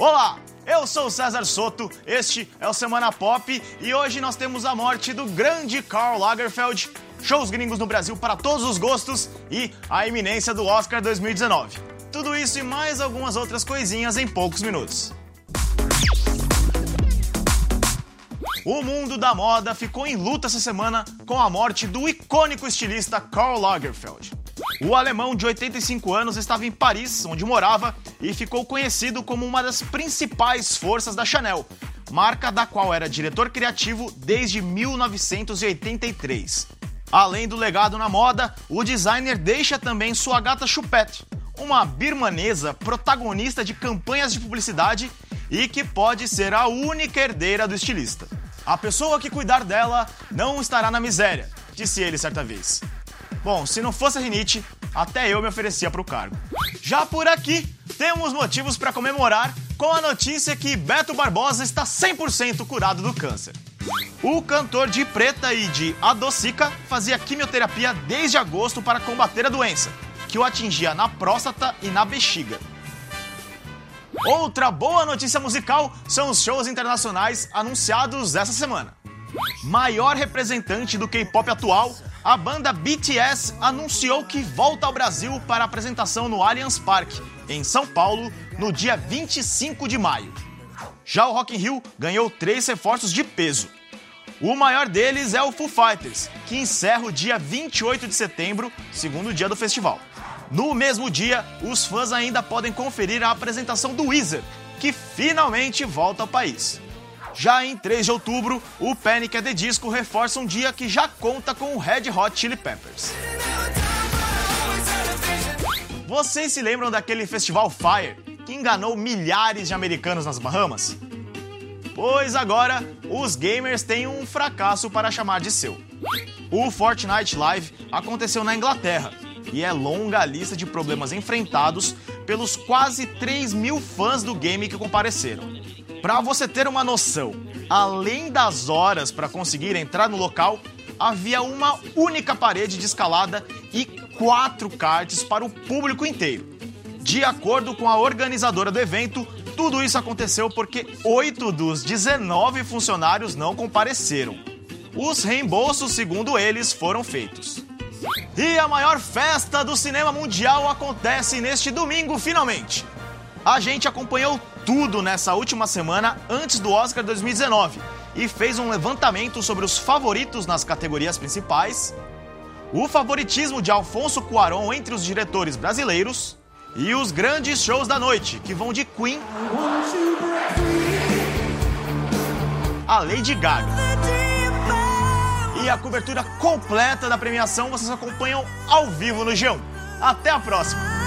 Olá, eu sou César Soto, este é o Semana Pop e hoje nós temos a morte do grande Karl Lagerfeld, shows gringos no Brasil para todos os gostos e a iminência do Oscar 2019. Tudo isso e mais algumas outras coisinhas em poucos minutos. O mundo da moda ficou em luta essa semana com a morte do icônico estilista Karl Lagerfeld. O alemão de 85 anos estava em Paris, onde morava, e ficou conhecido como uma das principais forças da Chanel, marca da qual era diretor criativo desde 1983. Além do legado na moda, o designer deixa também sua gata Chupette, uma birmanesa protagonista de campanhas de publicidade e que pode ser a única herdeira do estilista. A pessoa que cuidar dela não estará na miséria, disse ele certa vez. Bom, se não fosse a rinite, até eu me oferecia para o cargo. Já por aqui, temos motivos para comemorar com a notícia que Beto Barbosa está 100% curado do câncer. O cantor de Preta e de Adocica fazia quimioterapia desde agosto para combater a doença, que o atingia na próstata e na bexiga. Outra boa notícia musical são os shows internacionais anunciados essa semana. Maior representante do K-pop atual, a banda BTS anunciou que volta ao Brasil para apresentação no Allianz Parque, em São Paulo, no dia 25 de maio. Já o Rock in Rio ganhou três reforços de peso. O maior deles é o Foo Fighters, que encerra o dia 28 de setembro, segundo dia do festival. No mesmo dia, os fãs ainda podem conferir a apresentação do Weezer, que finalmente volta ao país. Já em 3 de outubro, o Panic! at the Disco reforça um dia que já conta com o Red Hot Chili Peppers. Vocês se lembram daquele festival Fire que enganou milhares de americanos nas Bahamas? Pois agora, os gamers têm um fracasso para chamar de seu. O Fortnite Live aconteceu na Inglaterra e é longa a lista de problemas enfrentados pelos quase 3 mil fãs do game que compareceram. Para você ter uma noção, além das horas para conseguir entrar no local, havia uma única parede de escalada e quatro karts para o público inteiro. De acordo com a organizadora do evento, tudo isso aconteceu porque oito dos 19 funcionários não compareceram. Os reembolsos, segundo eles, foram feitos. E a maior festa do cinema mundial acontece neste domingo, finalmente. A gente acompanhou tudo nessa última semana antes do Oscar 2019 e fez um levantamento sobre os favoritos nas categorias principais, o favoritismo de Alfonso Cuarón entre os diretores brasileiros e os grandes shows da noite, que vão de Queen a Lady Gaga. E a cobertura completa da premiação vocês acompanham ao vivo no G1. Até a próxima!